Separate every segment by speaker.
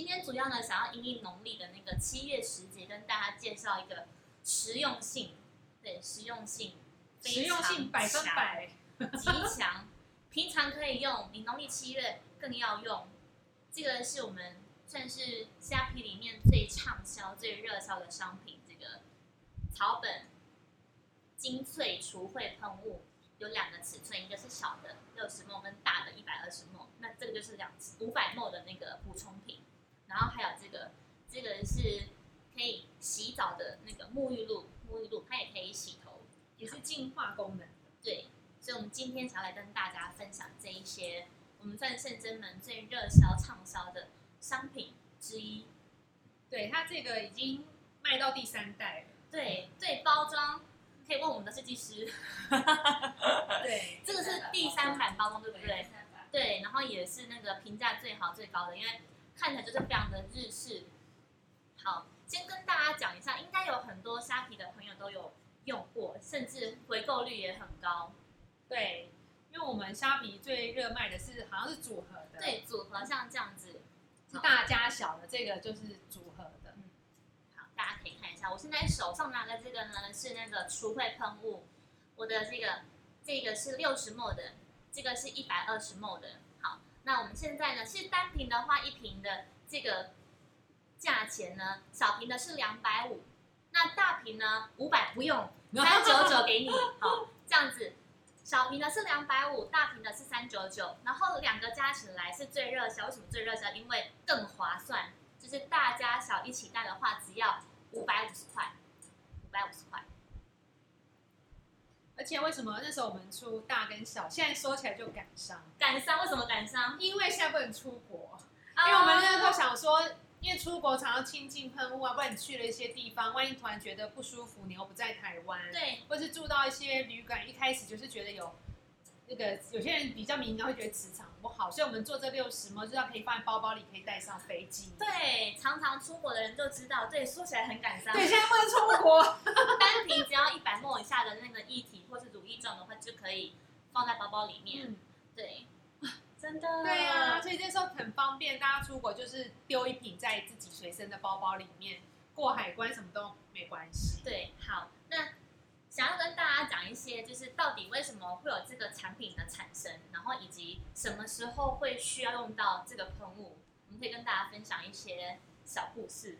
Speaker 1: 今天主要呢，想要因应农历的那个七月时节，跟大家介绍一个实用性，对，实用性，
Speaker 2: 实用性百分百，
Speaker 1: 极强，平常可以用，你农历七月更要用。这个是我们算是虾皮里面最畅销、最热销的商品，这个草本精粹除秽喷雾。有两个尺寸，一个是小的六十 ml，跟大的一百二十 ml。那这个就是两五百 ml 的那个补充品。然后还有这个，这个是可以洗澡的那个沐浴露，沐浴露它也可以洗头，
Speaker 2: 也是净化功能。
Speaker 1: 对，所以我们今天想要来跟大家分享这一些，我们算圣真门最热销畅销的商品之一。
Speaker 2: 对，它这个已经卖到第三代了。
Speaker 1: 对，对，包装。可以问我们的设计师。
Speaker 2: 对，
Speaker 1: 这个是第三版包装，对不对？对，然后也是那个评价最好最高的，因为看起来就是非常的日式。好，先跟大家讲一下，应该有很多虾皮的朋友都有用过，甚至回购率也很高。
Speaker 2: 对，因为我们虾皮最热卖的是好像是组合的。
Speaker 1: 对，组合像这样子，
Speaker 2: 是大加小的，这个就是组合的。好。
Speaker 1: 大家可以看一下，我现在手上拿的这个呢是那个除秽喷雾，我的这个这个是六十 ml 的，这个是一百二十 ml 的。好，那我们现在呢，其实单瓶的话，一瓶的这个价钱呢，小瓶的是两百五，那大瓶呢五百不用，三九九给你。好，这样子，小瓶的是两百五，大瓶的是三九九，然后两个加起来是最热销。为什么最热销？因为更划算，就是大家小一起带的话，只要。五百五十块，五百五十块。
Speaker 2: 而且为什么那时候我们出大跟小，现在说起来就感伤？
Speaker 1: 感伤？为什么感伤？
Speaker 2: 因为现在不能出国，因为我们那时候想说，因为出国常常亲近喷雾啊，不然你去了一些地方，万一突然觉得不舒服，你又不在台湾，
Speaker 1: 对，
Speaker 2: 或是住到一些旅馆，一开始就是觉得有。那个有些人比较敏感，会觉得磁场不好，所以我们做这六十嘛，就是要可以放在包包里，可以带上飞机。
Speaker 1: 对，常常出国的人就知道，对，说起来很感伤。
Speaker 2: 对，现在不能出国，
Speaker 1: 单瓶只要一百沫以下的那个液体或是乳液状的话，就可以放在包包里面。嗯，对，真的。
Speaker 2: 对啊，所以这时候很方便，大家出国就是丢一瓶在自己随身的包包里面，过海关什么都没关系。
Speaker 1: 对，好，那。想要跟大家讲一些，就是到底为什么会有这个产品的产生，然后以及什么时候会需要用到这个喷雾，我们可以跟大家分享一些小故事。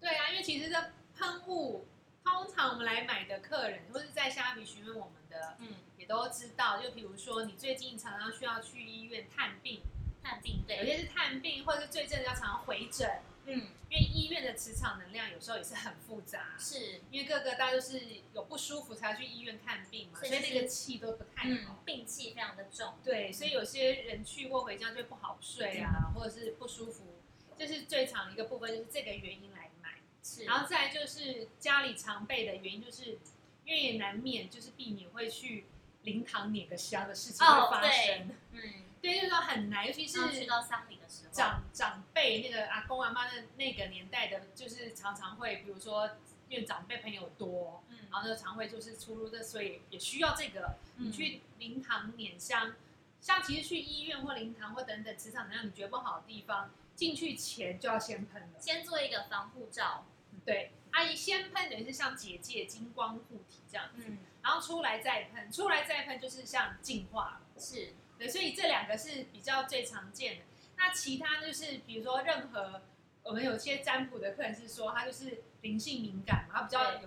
Speaker 2: 对啊，因为其实这喷雾，通常我们来买的客人，或是在虾皮询问我们的，嗯，也都知道。就比如说你最近常常需要去医院探病，
Speaker 1: 探病对，
Speaker 2: 有些是探病，或者是最近要常常回诊。嗯，因为医院的磁场能量有时候也是很复杂，
Speaker 1: 是
Speaker 2: 因为各个大家都是有不舒服才去医院看病嘛，所以那个气都不太好，
Speaker 1: 病气非常的重。
Speaker 2: 对，所以有些人去过回家就不好睡啊，或者是不舒服，这是最长一个部分，就是这个原因来买。
Speaker 1: 是，
Speaker 2: 然后再就是家里常备的原因，就是因为也难免就是避免会去灵堂碾个香的事情会发生。嗯。对，就是说很难，尤其是
Speaker 1: 去到丧礼的时候，
Speaker 2: 长长辈那个阿公阿妈的那个年代的，就是常常会，比如说因为长辈朋友多，嗯，然后就常会就是出入的，所以也需要这个。你去灵堂捻香，像其实去医院或灵堂或等等磁场能量你觉得不好的地方，进去前就要先喷了，
Speaker 1: 先做一个防护罩。
Speaker 2: 对，阿姨先喷等于是像结界金光护体这样子，然后出来再喷，出来再喷就是像净化，
Speaker 1: 是。
Speaker 2: 对，所以这两个是比较最常见的。那其他就是，比如说任何我们有些占卜的客人是说，他就是灵性敏感嘛，他比较有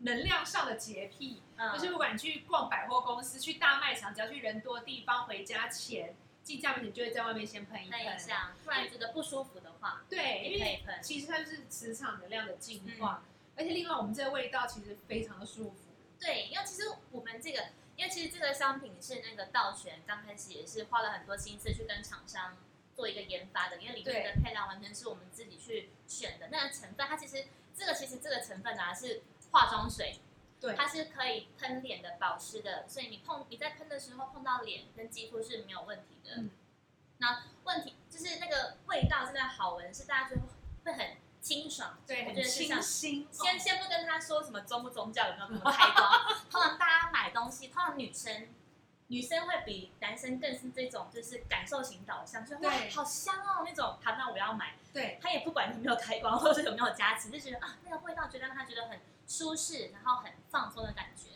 Speaker 2: 能量上的洁癖，就是不管去逛百货公司、去大卖场，只要去人多地方，回家前进家门前就会在外面先喷一喷，
Speaker 1: 不然觉得不舒服的话，
Speaker 2: 对，因为其实它就是磁场能量的净化，而且另外我们这个味道其实非常的舒服。
Speaker 1: 对，因为其实我们这个。因为其实这个商品是那个道玄刚开始也是花了很多心思去跟厂商做一个研发的，因为里面的配料完全是我们自己去选的。那个成分它其实这个其实这个成分呢是化妆水，
Speaker 2: 对，
Speaker 1: 它是可以喷脸的保湿的，所以你碰你在喷的时候碰到脸跟肌肤是没有问题的。那问题就是那个味道真的好闻，是大家就会很。清爽，
Speaker 2: 对，很清新。
Speaker 1: 先先不跟他说什么宗不宗教有没有什么开光，通常大家买东西，通常女生女生会比男生更是这种就是感受型导向，就哇好香哦那种，好那我要买，
Speaker 2: 对，他也不
Speaker 1: 管有没有开光，或者有没有加持，就觉得啊那个味道，觉得让他觉得很舒适，然后很放松的感觉。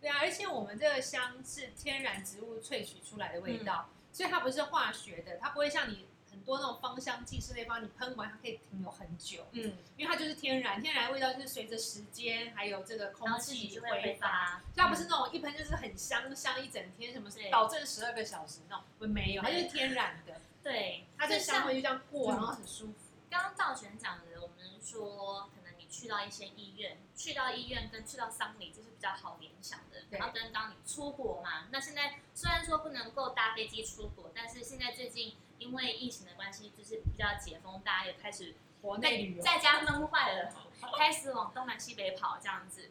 Speaker 2: 对啊，而且我们这个香是天然植物萃取出来的味道，所以它不是化学的，它不会像你很多那种芳香剂是那方你喷完它可以停留很久，
Speaker 1: 嗯，
Speaker 2: 因为它就是天然，天然的味道就是随着时间还有这个空气
Speaker 1: 挥
Speaker 2: 挥发。它不是那种一喷就是很香香一整天，什么
Speaker 1: 对
Speaker 2: 保证十二个小时那种，不没有，它就是天然的，
Speaker 1: 对，
Speaker 2: 它这
Speaker 1: 就像
Speaker 2: 香味就这样过，
Speaker 1: 嗯
Speaker 2: 然后很舒服。
Speaker 1: 刚刚赵璇讲的，我们说可能你去到一些医院，去到医院跟去到丧礼，就是比较好联想的。
Speaker 2: 对
Speaker 1: 然后跟刚刚你出国嘛，那现在虽然说不能够搭飞机出国，但是现在最近因为疫情的关系，就是比较解封，大家也开始在
Speaker 2: 国内旅游，
Speaker 1: 在家闷坏了，开始往东南西北跑这样子。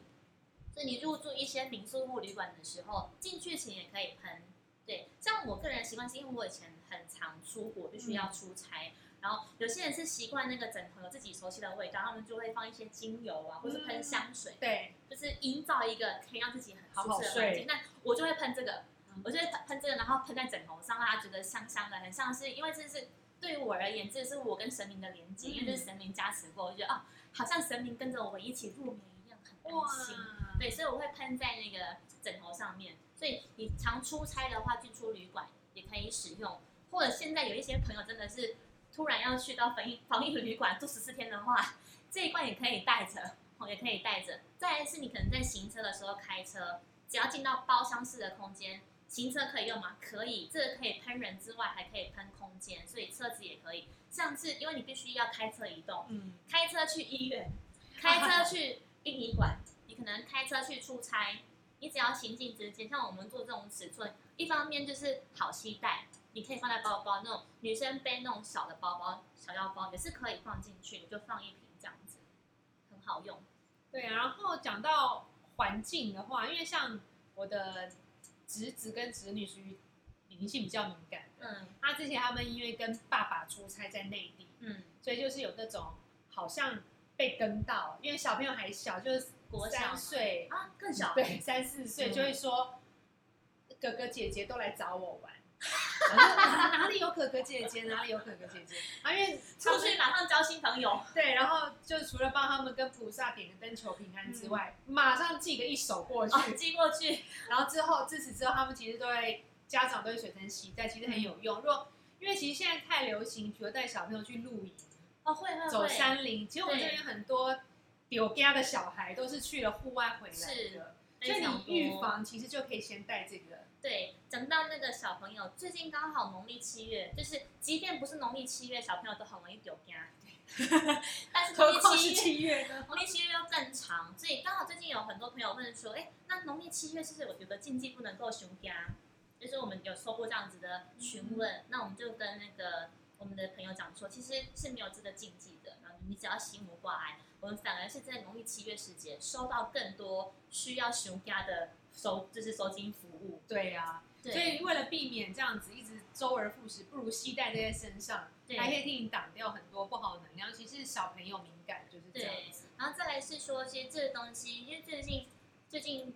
Speaker 1: 所以你入住一些民宿或旅馆的时候，进去前也可以喷。对，像我个人习惯是因为我以前很常出国，必须要出差。然后有些人是习惯那个枕头有自己熟悉的味道，他们就会放一些精油啊，或是喷香水，
Speaker 2: 对，
Speaker 1: 就是营造一个可以让自己很舒适的环
Speaker 2: 睡
Speaker 1: 境。那我就会喷这个
Speaker 2: 嗯，
Speaker 1: 我就会喷喷这个，然后喷在枕头上，让他觉得香香的，很像是因为这是对于我而言，这是我跟神明的连接，
Speaker 2: 嗯
Speaker 1: 因为这是神明加持过，我就觉得哦，好像神明跟着我们一起入眠一样，很
Speaker 2: 哇
Speaker 1: 安心。对，所以我会喷在那个枕头上面。所以你常出差的话，进出旅馆也可以使用，或者现在有一些朋友真的是突然要去到防疫防疫旅馆住十四天的话，这一罐也可以带着，哦，也可以带着。再来是你可能在行车的时候开车，只要进到包厢式的空间，行车可以用吗？可以，这个可以喷人之外，还可以喷空间，所以车子也可以。像是因为你必须要开车移动，
Speaker 2: 嗯，
Speaker 1: 开车去医院，开车去殡仪馆，你可能开车去出差，你只要行进之间，像我们做这种尺寸，一方面就是好携带，你可以放在包包那种女生背那种小的包包、小腰包也是可以放进去，你就放一瓶这样子，很好用。
Speaker 2: 对啊。然后讲到环境的话，因为像我的侄子跟侄女属于灵性比较敏感的，
Speaker 1: 嗯
Speaker 2: 他之前他们因为跟爸爸出差在内地，
Speaker 1: 嗯，
Speaker 2: 所以就是有那种好像被跟到，因为小朋友还小，就是
Speaker 1: 国小
Speaker 2: 三岁，
Speaker 1: 啊更小，
Speaker 2: 对，三四岁
Speaker 1: 嗯
Speaker 2: 就会说哥哥姐姐都来找我玩。哪哪里有可可姐姐，哪里有可可姐姐啊？因为
Speaker 1: 出去马上交新朋友。
Speaker 2: 对，然后就除了帮他们跟菩萨点个灯求平安之外，马上寄个一手过去。
Speaker 1: 哦，寄过去，
Speaker 2: 然后之后自此之后，他们其实都会家长都会随身携带，其实很有用。如果因为其实现在太流行，比如带小朋友去露营、
Speaker 1: 哦会会会，
Speaker 2: 走山林，其实我们这边很多丢家的小孩都是去了户外回来
Speaker 1: 是
Speaker 2: 的，所以你预防其实就可以先带这个。
Speaker 1: 对，讲到那个小朋友，最近刚好农历七月，就是即便不是农历七月，小朋友都很容易丢家，但是农历七月，
Speaker 2: 七月呢？
Speaker 1: 农历七月又更长，所以刚好最近有很多朋友问说，哎，那农历七月是不是有有个禁忌不能够熊家？就是我们有收过这样子的询问，那我们就跟那个我们的朋友讲说，其实是没有这个禁忌的，然后你只要心无挂碍，我们反而是在农历七月时节收到更多需要熊家的收，就是收金服务。
Speaker 2: 对呀、
Speaker 1: 对
Speaker 2: 所以为了避免这样子一直周而复始，不如携带这些身上，
Speaker 1: 对
Speaker 2: 还可以替你挡掉很多不好的能量。其实小朋友敏感就是这样子。，
Speaker 1: 然后再来是说，其实这个东西，因为最近最近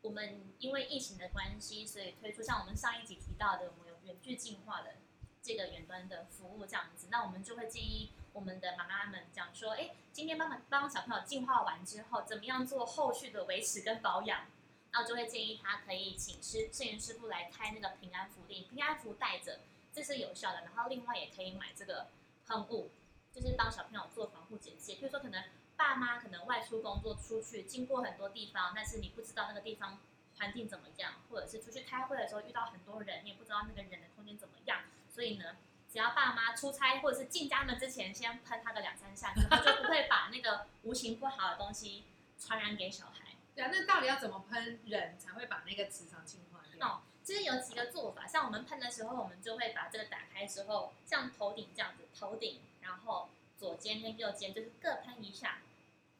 Speaker 1: 我们因为疫情的关系，所以推出像我们上一集提到的，我们有远距进化的这个远端的服务这样子，那我们就会建议我们的妈妈们讲说，哎，今天帮忙帮小朋友进化完之后，怎么样做后续的维持跟保养。然后就会建议他可以请师摄影师傅来开那个平安符令，平安符带着，这是有效的。然后另外也可以买这个喷雾，就是帮小朋友做防护简介。比如说可能爸妈可能外出工作出去，经过很多地方，但是你不知道那个地方环境怎么样，或者是出去开会的时候遇到很多人，你也不知道那个人的空间怎么样，所以呢。只要爸妈出差或者是进家门之前，先喷他个两三下，之后就不会把那个无形不好的东西传染给小孩。
Speaker 2: 对啊，那到底要怎么喷人才会把那个磁场净化掉？
Speaker 1: 哦其实有几个做法，像我们喷的时候，我们就会把这个打开之后，像头顶这样子，头顶，然后左肩跟右肩就是各喷一下。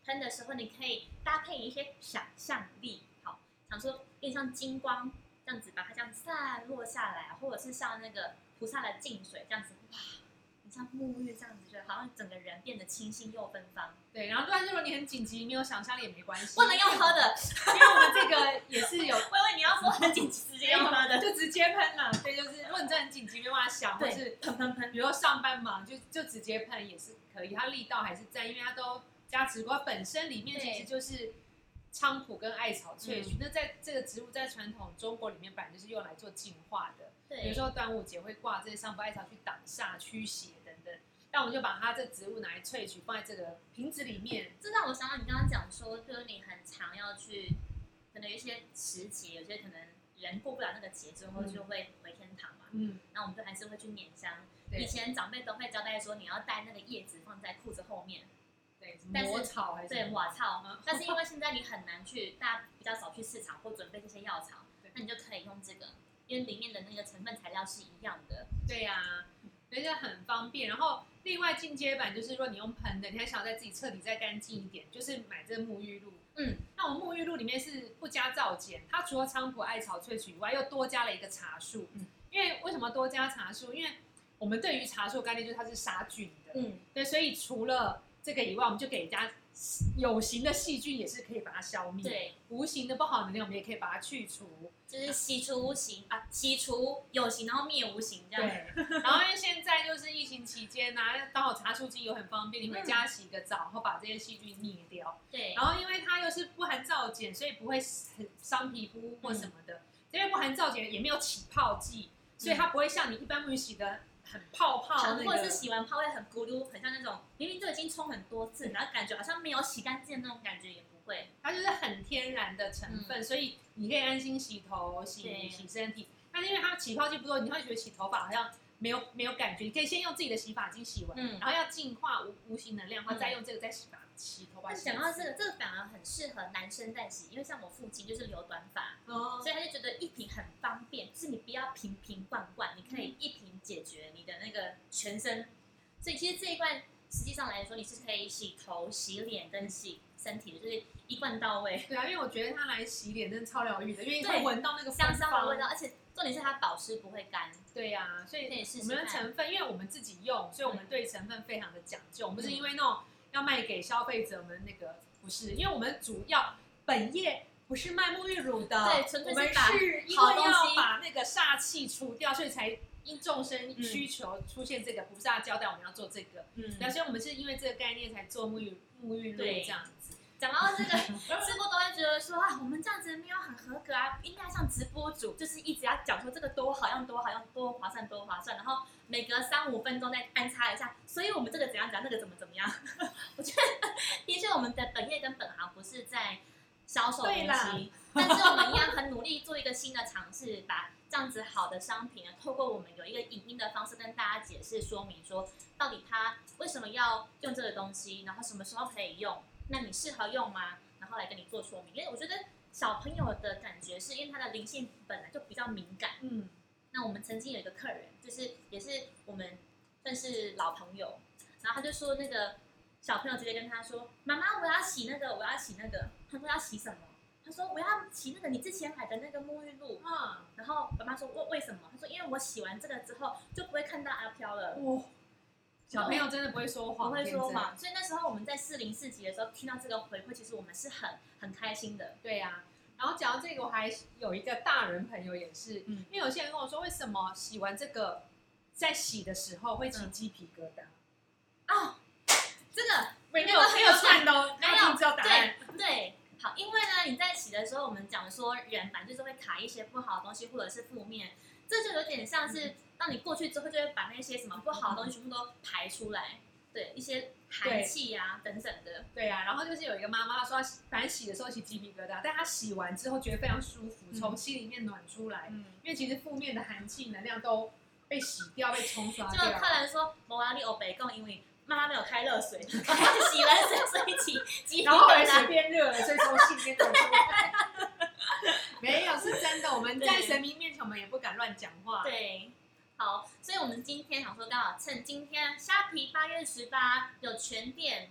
Speaker 1: 喷的时候，你可以搭配一些想象力，好，想说有点像金光这样子，把它这样散落下来，或者是像那个菩萨的净水这样子，哇，你像沐浴这样子，就好像整个人变得清新又芬芳。
Speaker 2: 对，然后但是如果你很紧急，没有想象力也没关系，
Speaker 1: 不能用喝的，
Speaker 2: 因为我们这个也是有
Speaker 1: 我以为你要说很紧急，直接用喝的。
Speaker 2: 就直接喷了。对，就是如果你真的很紧急，没办法想，或
Speaker 1: 对
Speaker 2: 是
Speaker 1: 喷喷喷，
Speaker 2: 比如说上班忙，就就直接喷也是可以，它力道还是在，因为它都加持过，它本身里面其实就是菖蒲跟艾草萃取。那在这个植物在传统中国里面本来就是用来做净化的，比如，说端午节会挂这些菖蒲艾草去挡煞、驱邪等等。那我们就把它这植物拿来萃取，放在这个瓶子里面。
Speaker 1: 这让我想到你刚刚讲说，就是你很常要去，可能有一些时节，有些可能人过不了那个节之后
Speaker 2: 嗯
Speaker 1: 就会回天堂嘛。
Speaker 2: 嗯，
Speaker 1: 那我们就还是会去捻香。
Speaker 2: 对
Speaker 1: 以前长辈都会交代说，你要带那个叶子放在裤子后面，
Speaker 2: 对，
Speaker 1: 但是
Speaker 2: 魔草还是
Speaker 1: 对，瓦草
Speaker 2: 嗯。
Speaker 1: 但是因为现在你很难去，大家比较少去市场或准备这些药草，那你就可以用这个，因为里面的那个成分材料是一样的。
Speaker 2: 对呀、所以这很方便。然后另外进阶版就是，如果你用喷的，你还想要在自己彻底再干净一点，就是买这个沐浴露。
Speaker 1: 嗯，
Speaker 2: 那我沐浴露里面是不加皂碱，它除了菖蒲、艾草萃取以外，又多加了一个茶树。
Speaker 1: 嗯，
Speaker 2: 因为为什么多加茶树？因为我们对于茶树的概念就是它是杀菌的。
Speaker 1: 嗯，
Speaker 2: 对，所以除了这个以外，我们就给人家有形的细菌也是可以把它消灭，
Speaker 1: 对，
Speaker 2: 无形的不好能量我们也可以把它去除。
Speaker 1: 就是洗除无形啊，洗除有形，然后灭无形这样。
Speaker 2: 对，然后因为现在就是疫情期间呐、刚好茶树精油很方便，你回家洗个澡，然后把这些细菌灭掉。
Speaker 1: 对，
Speaker 2: 然后因为它又是不含皂碱，所以不会很伤皮肤或什么的。因为不含皂碱，也没有起泡剂，所以它不会像你一般沐浴洗的很泡泡那个。
Speaker 1: 或者是洗完泡会很咕噜，很像那种明明就已经冲很多次，然后感觉好像没有洗干净的那种感觉也不会。
Speaker 2: 它就是很天然的成分，所以你可以安心洗头、洗洗身体。但是因为它起泡剂不多，你会觉得洗头发好像没有没有感觉。你可以先用自己的洗发精洗完，
Speaker 1: 嗯
Speaker 2: 然后要净化无无形能量的话，
Speaker 1: 嗯
Speaker 2: 再用这个再洗发洗头发。
Speaker 1: 但讲到这个，这个反而很适合男生在洗，因为像我父亲就是留短发，
Speaker 2: 哦，
Speaker 1: 所以他就觉得一瓶很方便，就是你不要瓶瓶罐罐，你可以一瓶解决你的那个全身。所以其实这一罐实际上来说，你是可以洗头、洗脸跟洗身体的，就是一罐到位，
Speaker 2: 对啊，因为我觉得它来洗脸真的超疗愈的，因为
Speaker 1: 对
Speaker 2: 会闻到那个
Speaker 1: 香香的味道，而且重点是它保湿不会干。
Speaker 2: 对呀、所以我们的成分，因为我们自己用，所以我们对成分非常的讲究。我们不是因为那种要卖给消费者们那个，不是，因为我们主要本业不是卖沐浴乳的，
Speaker 1: 对纯粹
Speaker 2: 我们
Speaker 1: 是
Speaker 2: 因为
Speaker 1: 好东西
Speaker 2: 要把那个煞气除掉，所以才因众生需求出现这个菩萨交代我们要做这个。
Speaker 1: 嗯
Speaker 2: 那、所以我们是因为这个概念才做沐浴沐浴露这样子。
Speaker 1: 讲到这个，直播都会觉得说啊，我们这样子没有很合格啊，应该像直播主，就是一直要讲说这个多好用多好用多划算多划算，然后每隔三五分钟再安插一下，所以我们这个怎样怎样，那个怎么怎么样。我觉得的确我们的本业跟本行不是在销售东西，但是我们一样很努力做一个新的尝试，把这样子好的商品呢，透过我们有一个影音的方式跟大家解释说明说，到底它为什么要用这个东西，然后什么时候可以用。那你适合用吗？然后来跟你做说明，因为我觉得小朋友的感觉是因为他的灵性本来就比较敏感。
Speaker 2: 嗯，
Speaker 1: 那我们曾经有一个客人，就是也是我们算是老朋友，然后他就说那个小朋友直接跟他说：“妈妈，我要洗那个，我要洗那个。”他说要洗什么？他说我要洗那个你之前买的那个沐浴露。
Speaker 2: 嗯，
Speaker 1: 然后妈妈说为为什么？他说因为我洗完这个之后就不会看到阿飘了。
Speaker 2: 哇，小朋友真的不会说谎，
Speaker 1: 不会说谎，所以那时候我们在四零四级的时候听到这个回馈，其实我们是很很开心的。
Speaker 2: 对呀、然后讲到这个，我还有一个大人朋友也是，
Speaker 1: 嗯。
Speaker 2: 因为有些人跟我说，为什么洗完这个在洗的时候会起
Speaker 1: 嗯。
Speaker 2: 鸡皮疙瘩？
Speaker 1: 哦，这个
Speaker 2: 没有没有算的哦，
Speaker 1: 没有。
Speaker 2: 他已经知道答案。
Speaker 1: 对对，好，因为呢，你在洗的时候，我们讲说人本来就是会卡一些不好的东西，或者是负面，这就有点像是当你过去之后，就会把那些什么不好的东西全部都排出来，对，一些寒气呀、等等的，
Speaker 2: 对。呀、然后就是有一个妈妈她说，她反正洗的时候起鸡皮疙瘩，但她洗完之后觉得非常舒服，
Speaker 1: 嗯。
Speaker 2: 从心里面暖出来，
Speaker 1: 嗯，
Speaker 2: 因为其实负面的寒气能量都被洗掉、被冲刷掉。
Speaker 1: 就
Speaker 2: 掉。
Speaker 1: 客人说摩拉利欧北贡，因为妈妈没有开热水，洗冷水，所以起鸡皮
Speaker 2: 然后 后来变热了，所以从心里面。没有，是真的。我们在神明面前，我们也不敢乱讲话。
Speaker 1: 对，好，所以我们今天想说，刚好趁今天虾皮八月十八有全店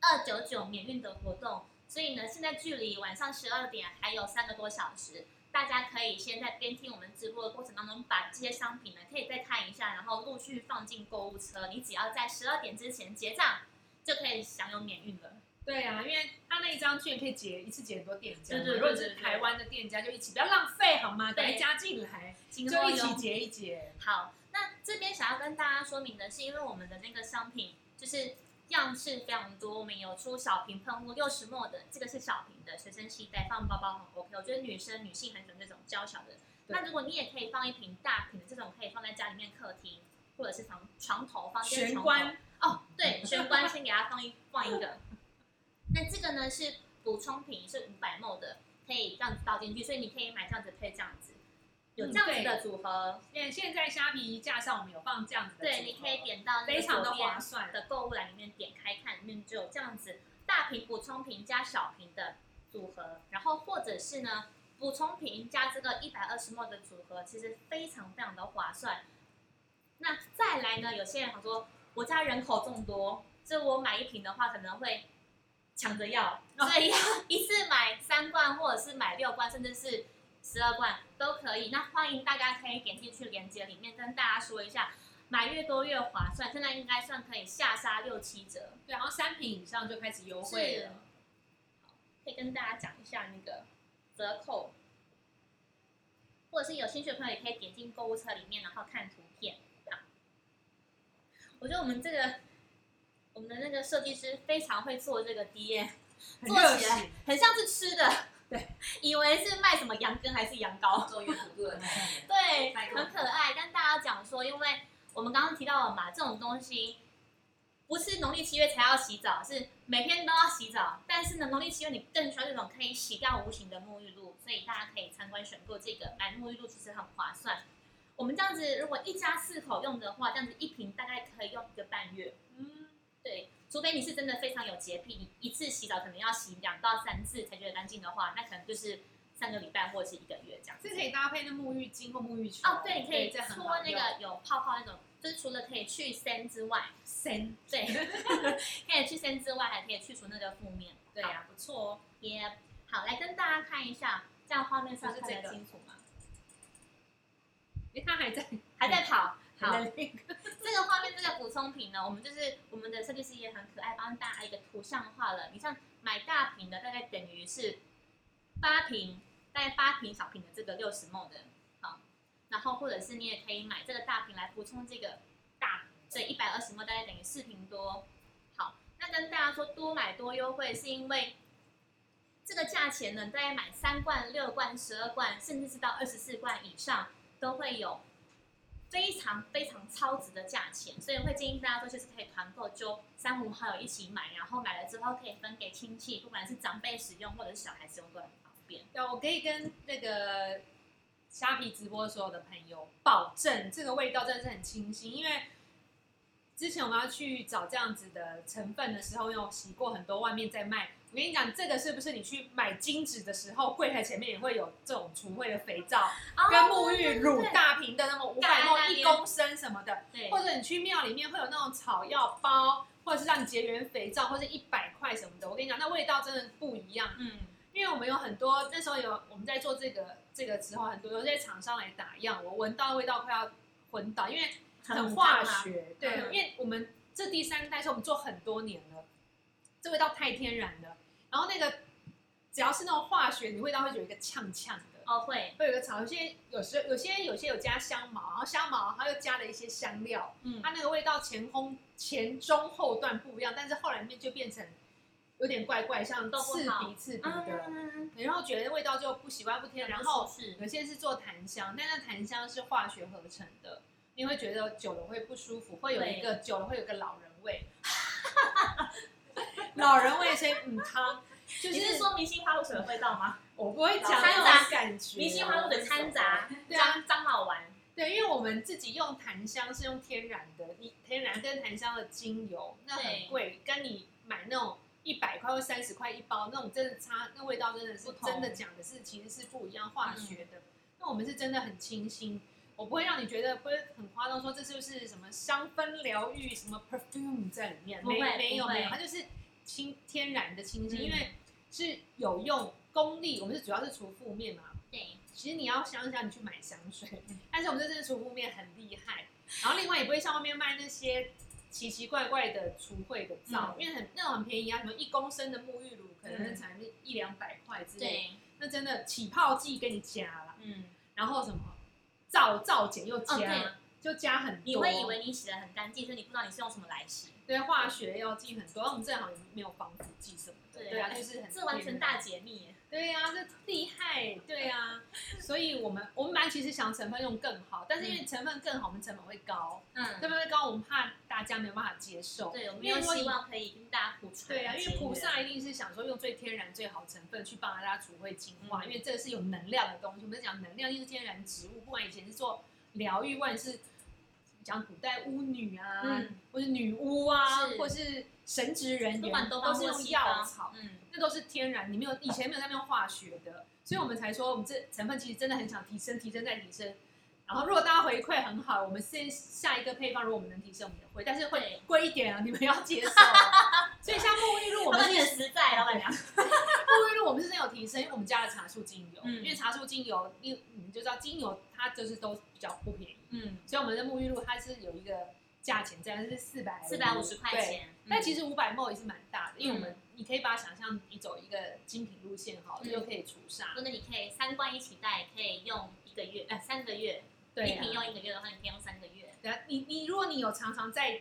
Speaker 1: 二九九免运的活动，所以呢，现在距离晚上十二点还有三个多小时。大家可以先在边听我们直播的过程当中，把这些商品呢可以再看一下，然后陆续放进购物车。你只要在十二点之前结账，就可以享有免运了。
Speaker 2: 对啊，因为他那一张券可以结一次结很多店家嘛，
Speaker 1: 对对对
Speaker 2: 如果是台湾的店家就一起，不要浪费好吗？
Speaker 1: 对
Speaker 2: 加进来，
Speaker 1: 今
Speaker 2: 就一起结一结。
Speaker 1: 好，那这边想要跟大家说明的是，因为我们的那个商品就是样式非常多，我们有出小瓶喷雾六十 ml 的，这个是小瓶的，随身携带放包包很 OK。我觉得女生女性很喜欢这种娇小的。那如果你也可以放一瓶大瓶的，这种可以放在家里面客厅或者是床床头房间床头
Speaker 2: 玄关
Speaker 1: 哦，对，玄关先给它放一放一个。那这个呢是补充品，是五百 ml 的，可以这样子倒进去，所以你可以买这样子配这样子，有这样子的组合。
Speaker 2: 现现在虾皮架上我们有放这样子的
Speaker 1: 对，你可以点到
Speaker 2: 非常的划算。
Speaker 1: 的购物栏里面点开看，里面就有这样子大瓶补充瓶加小瓶的组合，然后或者是呢补充瓶加这个一百二十 ml 的组合，其实非常非常的划算。那再来呢，有些人想说，我家人口众多，这我买一瓶的话可能会抢着要，
Speaker 2: 哦
Speaker 1: 所以要 一次买三罐或者是买六罐，甚至是十二罐都可以。那欢迎大家可以点进去链接里面跟大家说一下。买越多越划算，现在应该算可以下杀六七折。
Speaker 2: 对，然后三瓶以上就开始优惠
Speaker 1: 是
Speaker 2: 了。
Speaker 1: 可以跟大家讲一下那个折扣，或者是有兴趣的朋友也可以点进购物车里面，然后看图片。好，我觉得我们这个我们的那个设计师非常会做这个 DM，
Speaker 2: 很
Speaker 1: 做起来，很像是吃的，
Speaker 2: 对，
Speaker 1: 以为是卖什么羊羹还是羊羔，
Speaker 3: 做原辅助的。
Speaker 1: 对，很可爱。跟大家讲说，因为我们刚刚提到了嘛，这种东西不是农历七月才要洗澡，是每天都要洗澡。但是呢，农历七月你更需要这种可以洗掉无形的沐浴露，所以大家可以参观选购这个买沐浴露，其实很划算。我们这样子，如果一家四口用的话，这样子一瓶大概可以用一个半月。
Speaker 2: 嗯，
Speaker 1: 对，除非你是真的非常有洁癖，你一次洗澡可能要洗两到三次才觉得干净的话，那可能就是三个礼拜或者是一个月这样子。
Speaker 2: 这可以搭配那沐浴巾或沐浴球。
Speaker 1: 哦，对，你可以搓那个有泡泡那种，就是除了可以去腥之外，
Speaker 2: 森。
Speaker 1: 对，可以去腥之外，还可以去除那个负面。
Speaker 2: 对呀、不错哦。
Speaker 1: 也好，来跟大家看一下，这样画面上看得清楚吗？
Speaker 2: 哎，他还在，
Speaker 1: 还在跑，好，这个画面这个补充品呢，我们就是我们的设计师也很可爱，帮大家一个图像化了。你像买大瓶的，大概等于是八瓶，大概八瓶小瓶的这个六十 ml 的，好，然后或者是你也可以买这个大瓶来补充这个大瓶，所以一百二十 ml 大概等于四瓶多。好，那跟大家说多买多优惠，是因为这个价钱呢，大概买三罐、六罐、十二罐，甚至是到二十四罐以上，都会有非常非常超值的价钱，所以会建议大家说就是可以团购，就三五好友一起买，然后买了之后可以分给亲戚，不管是长辈使用或者是小孩使用都很方便。
Speaker 2: 对，我可以跟那个虾皮直播所有的朋友保证，这个味道真的是很清新。因为之前我们要去找这样子的成分的时候，因为我洗过很多外面在卖。我跟你讲，这个是不是你去买金纸的时候，柜台前面也会有这种除秽的肥皂跟沐浴乳，大瓶的那种五百
Speaker 1: 盖在那
Speaker 2: 毫一
Speaker 1: 边
Speaker 2: 公升什么的，
Speaker 1: 对，
Speaker 2: 或者你去庙里面会有那种草药包，或者是让你结缘肥皂，或者一百块什么的。我跟你讲，那味道真的不一样。
Speaker 1: 嗯，
Speaker 2: 因为我们有很多那时候有我们在做这个这个时候，很多有些厂商来打样，我闻到味道快要昏倒，因为很化学。对，
Speaker 1: 嗯
Speaker 2: 因为我们这第三代是我们做很多年了，这味道太天然了。然后那个只要是那种化学，你味道会有一个呛呛的，
Speaker 1: 哦会，
Speaker 2: 会有一个草。有些有时有些有些有加香茅，然后香茅它又加了一些香料，
Speaker 1: 嗯，
Speaker 2: 它那个味道前空前中后段不一样，但是后来面就变成有点怪怪，像刺
Speaker 1: 都不好
Speaker 2: 鼻刺鼻的。
Speaker 1: 嗯，
Speaker 2: 然后觉得味道就不喜欢不天然，然后有些是做檀香，但那檀香是化学合成的，你会觉得久了会不舒服，会有一个久了会有个老人味，老人味所以嗯汤，就
Speaker 1: 你是说明星花露水的味道吗？
Speaker 2: 我不会讲
Speaker 1: 掺杂
Speaker 2: 那种感觉，
Speaker 1: 明星花露水掺杂，
Speaker 2: 对啊
Speaker 1: 张张好玩，
Speaker 2: 对，因为我们自己用檀香是用天然的，你天然跟檀香的精油那很贵，跟你买那种一百块或三十块一包那种真的差，那味道真的是真的讲的是其实是不一样化学的。那我们是真的很清新，我不会让你觉得不会很夸张，说这就是什么香氛疗愈什么 perfume 在里面？没没有没有，它就是清天然的清新，
Speaker 1: 嗯。
Speaker 2: 因为是有用功力，我们是主要是除负面嘛，
Speaker 1: 对，
Speaker 2: 其实你要想想，你去买香水，但是我们这次除负面很厉害，然后另外也不会像外面卖那些奇奇怪怪的除秽的皂，
Speaker 1: 嗯。
Speaker 2: 因为很那种很便宜啊，什么一公升的沐浴乳可能
Speaker 1: 嗯。
Speaker 2: 才一两百块之类那真的起泡剂给你加了，
Speaker 1: 嗯，
Speaker 2: 然后什么皂皂碱又加，就加很多，
Speaker 1: 你会以为你洗的很干净，所以你不知道你是用什么来洗。
Speaker 2: 对化学药剂很多，我们这行也没有防腐剂什么的，
Speaker 1: 对
Speaker 2: 对啊，就是很
Speaker 1: 这完全大
Speaker 2: 解。
Speaker 1: 密耶。
Speaker 2: 对呀、这厉害，对啊、所以我们我们班其实想成分用更好，但是因为成分更好，我们成本会高，嗯成
Speaker 1: 嗯，
Speaker 2: 本会高，我们怕大家没有办法接受。
Speaker 1: 对，我们又希望可以跟大家普传。
Speaker 2: 对啊，因为菩
Speaker 1: 结
Speaker 2: 萨一定是想说用最天然、最好成分去帮大家除秽净化，
Speaker 1: 嗯
Speaker 2: 因为这个是有能量的东西。我们讲能量，就是天然植物，不管以前是做疗愈，或者是讲古代巫女啊，
Speaker 1: 嗯
Speaker 2: 或是女巫啊，
Speaker 1: 是
Speaker 2: 或是神职人员，都是用药草。
Speaker 1: 嗯，
Speaker 2: 那都是天然，你没有以前没有在那用化学的，所以我们才说我们这成分其实真的很想提升，提升再提升。然后如果大家回馈很好，我们现下一个配方如果我们能提升，我们也会，但是会
Speaker 1: 对
Speaker 2: 贵一点啊，你们要接受啊。所以像沐浴露，我
Speaker 1: 我们很实在，老板娘。
Speaker 2: 沐浴露，我们是真的有提升，因为我们加了茶树精油，
Speaker 1: 嗯
Speaker 2: 因为茶树精油，你你就知道精油它就是都比较不便宜，
Speaker 1: 嗯，
Speaker 2: 所以我们的沐浴露它是有一个价钱在，是四百
Speaker 1: 四百五十块钱。嗯
Speaker 2: 但其实五百 ml 也是蛮大的，因为我们、你可以把它想象你走一个精品路线好了，
Speaker 1: 嗯
Speaker 2: 又可以除煞，
Speaker 1: 真的你可以三罐一起带，可以用一个月，呃，三个月。
Speaker 2: 对
Speaker 1: 一瓶用
Speaker 2: 啊，
Speaker 1: 一个月的话，你可以用三个月。
Speaker 2: 对啊，你你如果你有常常在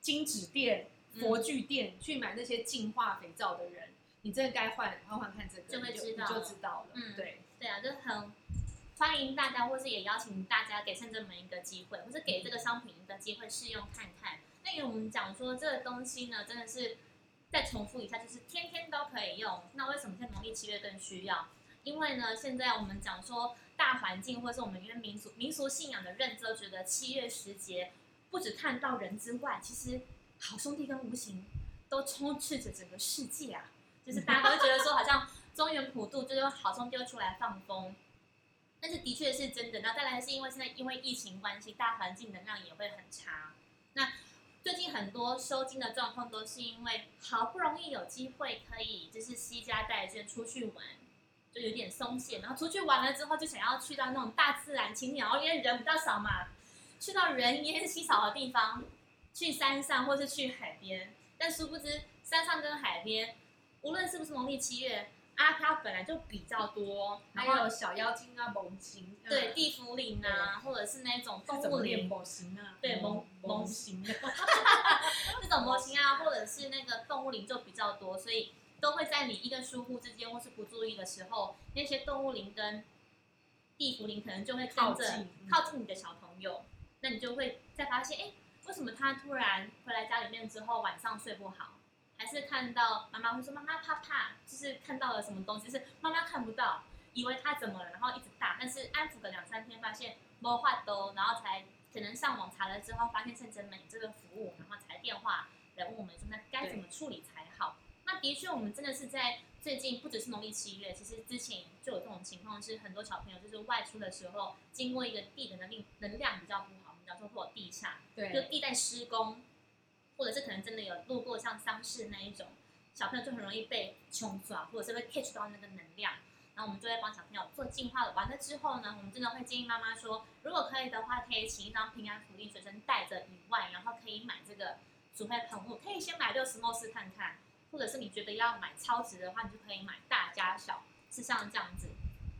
Speaker 2: 金纸店、
Speaker 1: 嗯
Speaker 2: 佛具店去买那些净化肥皂的人，你真的该换换换看这个，你
Speaker 1: 就会知道
Speaker 2: 你就知道了，
Speaker 1: 嗯
Speaker 2: 对，
Speaker 1: 对啊，就很欢迎大家，或是也邀请大家给圣真们一个机会，或是给这个商品一个机会试用看看。那因为我们讲说这个东西呢，真的是再重复一下，就是天天都可以用。那为什么在农历七月更需要？因为呢，现在我们讲说大环境，或是我们因为民俗民俗信仰的认知，觉得七月时节不止看到人之外，其实好兄弟跟无形都充斥着整个世界啊！就是大家都觉得说，好像中原普渡就是好兄弟出来放风，但是的确是真的。那再来是因为现在因为疫情关系，大环境能量也会很差。那最近很多收金的状况都是因为好不容易有机会可以就是惜家带眷出去玩，就有点松懈，然后出去玩了之后就想要去到那种大自然青鸟，因为人比较少嘛，去到人烟稀少的地方，去山上或是去海边。但殊不知山上跟海边，无论是不是农历七月，阿飘本来就比较多，
Speaker 2: 还有小妖精啊、猛禽，
Speaker 1: 对地茯苓啊，或者是那种动物灵
Speaker 2: 猛禽啊？
Speaker 1: 对猛
Speaker 2: 猛禽的，
Speaker 1: 这种模型啊，或者是那个动物灵就比较多，所以都会在你一个疏忽之间或是不注意的时候，那些动物灵跟地茯苓可能就会
Speaker 2: 靠近
Speaker 1: 靠近你的小朋友，那你就会再发现，哎，为什么他突然回来家里面之后晚上睡不好？还是看到妈妈会说妈妈怕怕，就是看到了什么东西，是妈妈看不到，以为他怎么了，然后一直打，但是安抚个两三天，发现没话都，然后才可能上网查了之后，发现圣真美这个服务，然后才电话来问我们说，那该怎么处理才好？那的确，我们真的是在最近，不只是农历七月，其实之前就有这种情况，是很多小朋友就是外出的时候，经过一个地的能力能量比较不好，我们讲说会有地煞，就，地在施工，或者是可能真的有路过像丧事那一种，小朋友就很容易被冲抓，或者是会 catch 到那个能量。然后我们就会帮小朋友做净化了。完了之后呢，我们真的会建议妈妈说，如果可以的话，可以请一张平安福利随身带着以外，然后可以买这个除秽喷雾，可以先买六十 ml 试看看，或者是你觉得要买超值的话，你就可以买大加小，是像这样子，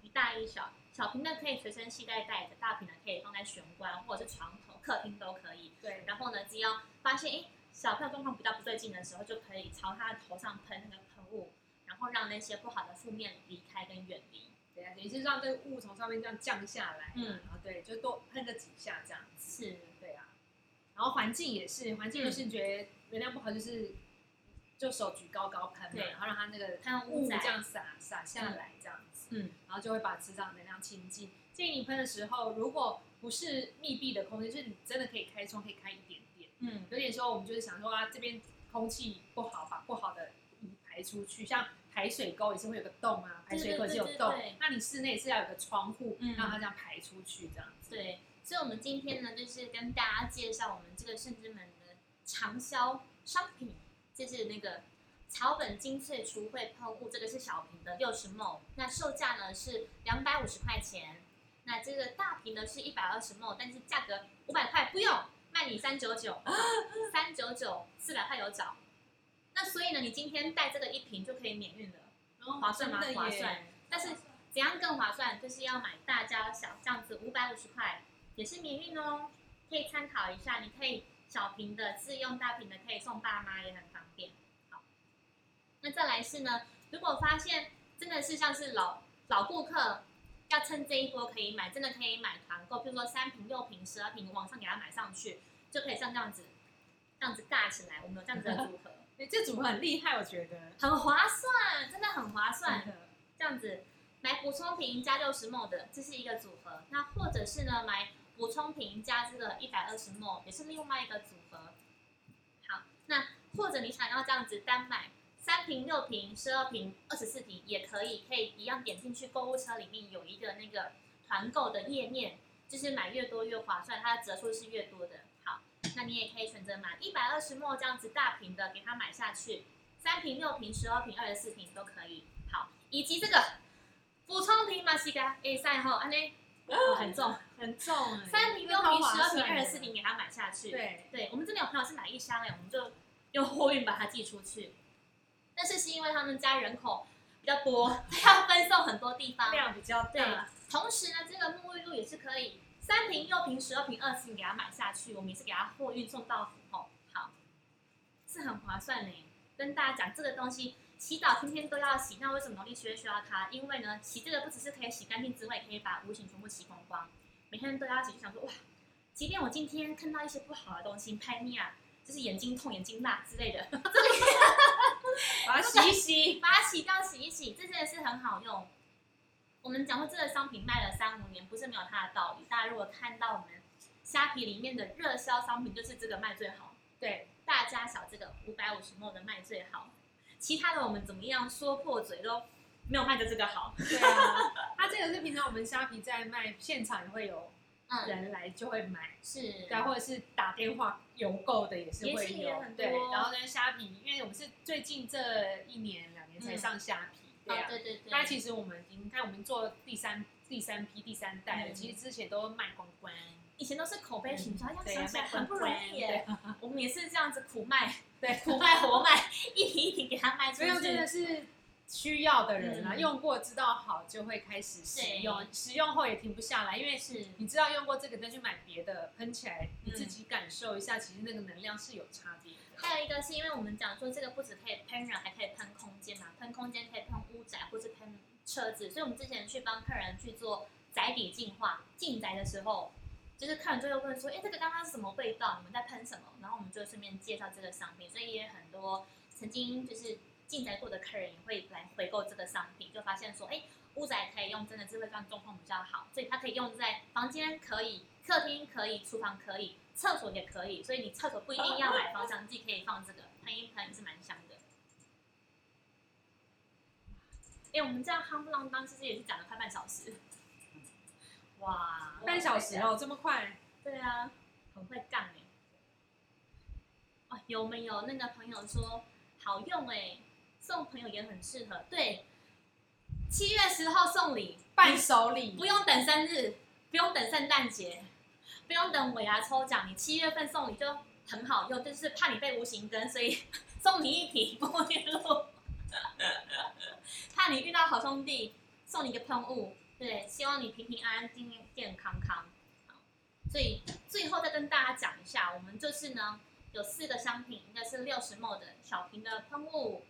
Speaker 1: 一大一小。小瓶的可以随身携带带着，大瓶的可以放在玄关或者是床头、客厅都可以。
Speaker 2: 对，
Speaker 1: 然后呢，只要发现诶小朋友状况比较不对劲的时候，就可以朝他的头上喷那个喷雾，然后让那些不好的负面离开跟远离。
Speaker 2: 对啊，也是让这个雾从上面这样降下来，
Speaker 1: 嗯
Speaker 2: 然后对，就多喷个几下这样子，
Speaker 1: 是，
Speaker 2: 对啊。然后环境也是，环境就是觉得能量不好，就是就手举高高喷嘛，然后让它那个
Speaker 1: 喷雾
Speaker 2: 这样洒洒下来这样子，
Speaker 1: 嗯，
Speaker 2: 然后就会把磁场能量清净。建议你喷的时候，如果不是密闭的空间，就是你真的可以开窗，可以开一点点。
Speaker 1: 嗯，
Speaker 2: 有点时候我们就是想说啊，这边空气不好，把不好的排出去，像排水沟也是会有个洞啊，排水口也是有洞
Speaker 1: 对对对对，
Speaker 2: 那你室内也是要有个窗户，
Speaker 1: 嗯
Speaker 2: 让它这样排出去，这样子。
Speaker 1: 对。所以，我们今天呢，就是跟大家介绍我们这个圣之门的畅销商品，就是那个草本精粹除秽喷雾，这个是小瓶的六十 ml，那售价呢是两百五十块钱。那这个大瓶的是一百二十 ml，但是价格五百块不用，卖你三九九，三九九四百块有找。那所以呢，你今天带这个一瓶就可以免运了，划算吗？划算。但是怎样更划算？就是要买大加小，这样子五百五十块也是免运哦，可以参考一下。你可以小瓶的自用，大瓶的可以送爸妈，也很方便。好，那再来是呢，如果发现真的是像是老老顾客，要趁这一波可以买，真的可以买团购，比如说三瓶、六瓶、十二瓶，网上给它买上去，就可以像这样子，这样子尬起来。我们有这样子的组合，
Speaker 2: 对，这组合很厉害，我觉得
Speaker 1: 很划算，真的很划算。这样子买补充瓶加六十 ml 的，这是一个组合。那或者是呢，买补充瓶加这个一百二十 ml，也是另外一个组合。好，那或者你想要这样子单买三瓶、六瓶、十二瓶、二十四瓶也可以，可以一样点进去购物车里面有一个那个团购的页面，就是买越多越划算，它的折数是越多的。好，那你也可以选择买一百二十 ml 这样子大瓶的，给它买下去，三瓶、六瓶、十二瓶、二十四瓶都可以。好以及这个补充瓶嘛，是个 A 赛后，安尼很重
Speaker 2: 很重，
Speaker 1: 三瓶、六瓶、十二瓶、二十四瓶给他买下去。
Speaker 2: 对，
Speaker 1: 对我们这边有朋友是买一箱哎，我们就用货运把它寄出去。但是是因为他们家人口比较多，要分送很多地方，
Speaker 2: 量比较大。
Speaker 1: 同时呢，这个沐浴露也是可以三瓶、六瓶、十二瓶、二十瓶给他买下去，我们也是给他货运送到府吼，好，是很划算呢。跟大家讲这个东西。洗澡天天都要洗，那为什么农历七月需要它？因为呢，洗这个不只是可以洗干净之外，可以把污形全部洗光光。每天都要洗，就想说哇，即便我今天看到一些不好的东西，拍腻啊，就是眼睛痛、眼睛辣之类的，
Speaker 2: 把它洗一洗，
Speaker 1: 把它洗掉、洗一洗，这真的是很好用。我们讲说这个商品卖了三五年，不是没有它的道理。大家如果看到我们虾皮里面的热销商品，就是这个卖最好。
Speaker 2: 对，
Speaker 1: 大家小这个五百五十毫的卖最好。其他的我们怎么样说破嘴都没有卖的这个好。
Speaker 2: 对啊，它这个是平常我们虾皮在卖，现场也会有人来就会买，
Speaker 1: 是，
Speaker 2: 对，或者是打电话邮购的也是会有，对。然后呢，虾皮，因为我们是最近这一年两年才上虾皮，对啊，
Speaker 1: 对对对。
Speaker 2: 那其实我们已经看我们做第三第三批第三代了，其实之前都卖光光。
Speaker 1: 以前都是口碑行销，要想起来很不容易耶。我们也是这样子苦卖，
Speaker 2: 对，
Speaker 1: 苦卖活卖，一瓶一瓶给他卖出去。
Speaker 2: 没有，真的是需要的人啊，用过知道好就会开始使用，使用后也停不下来，因为是你知道用过这个再去买别的，喷起来你自己感受一下，其实那个能量是有差别的。
Speaker 1: 还有一个是因为我们讲说这个不止可以喷人，还可以喷空间嘛，喷空间可以喷屋宅或是喷车子，所以我们之前去帮客人去做宅邸净化、进宅的时候。就是客人就会问说，哎，这个刚刚是什么味道？你们在喷什么？然后我们就顺便介绍这个商品，所以也很多曾经就是进宅过的客人也会来回购这个商品，就发现说，哎，屋仔可以用，真的是会让状况比较好，所以它可以用在房间可以，客厅可以，厨房可以，厕所也可以，所以你厕所不一定要买芳香剂，可以放这个喷一喷也是蛮香的。哎，我们这样夯不啷当，其实也是讲了快半小时。哇，
Speaker 2: 半小时哦，这么快？
Speaker 1: 对啊，很会干哎。哦，有没有那个朋友说好用哎？送朋友也很适合。对，七月十号送礼，
Speaker 2: 伴手礼，
Speaker 1: 不用等生日，不用等圣诞节，不用等尾牙抽奖，你七月份送礼就很好用。就是怕你被无形跟，所以 送你一瓶沐浴露。怕你遇到好兄弟，送你一个喷雾。对，希望你平平安安、健健康康。好，所以最后再跟大家讲一下，我们就是呢有四个商品，一个是六十 ml 的小瓶的喷雾，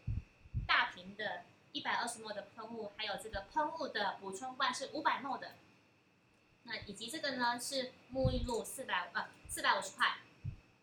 Speaker 1: 大瓶的一百二十 ml 的喷雾，还有这个喷雾的补充罐是五百 ml 的。那以及这个呢是沐浴露四百呃四百五十块，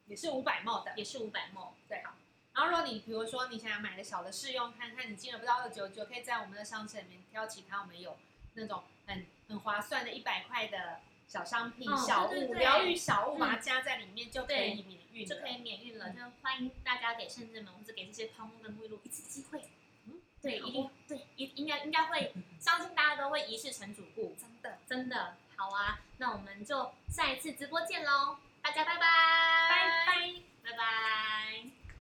Speaker 2: 也是五百 ml 的，
Speaker 1: 也是五百 ml。
Speaker 2: 对，好。然后如果你比如说你想要买个小的试用看看，你金额不到二九九，可以在我们的商城里面挑其他我们有那种。很很划算的一百块的小商品、小物、疗愈小物，把它加在里面就可以免运，
Speaker 1: 就可以免运了。就欢迎大家给圣人们或者给这些喷雾跟沐浴露一次机会。嗯，对，一定对，应应该应该会，相信大家都会一世成主顾。
Speaker 2: 真的，
Speaker 1: 真的好啊！那我们就下一次直播见喽，大家拜拜，
Speaker 2: 拜拜，
Speaker 1: 拜拜。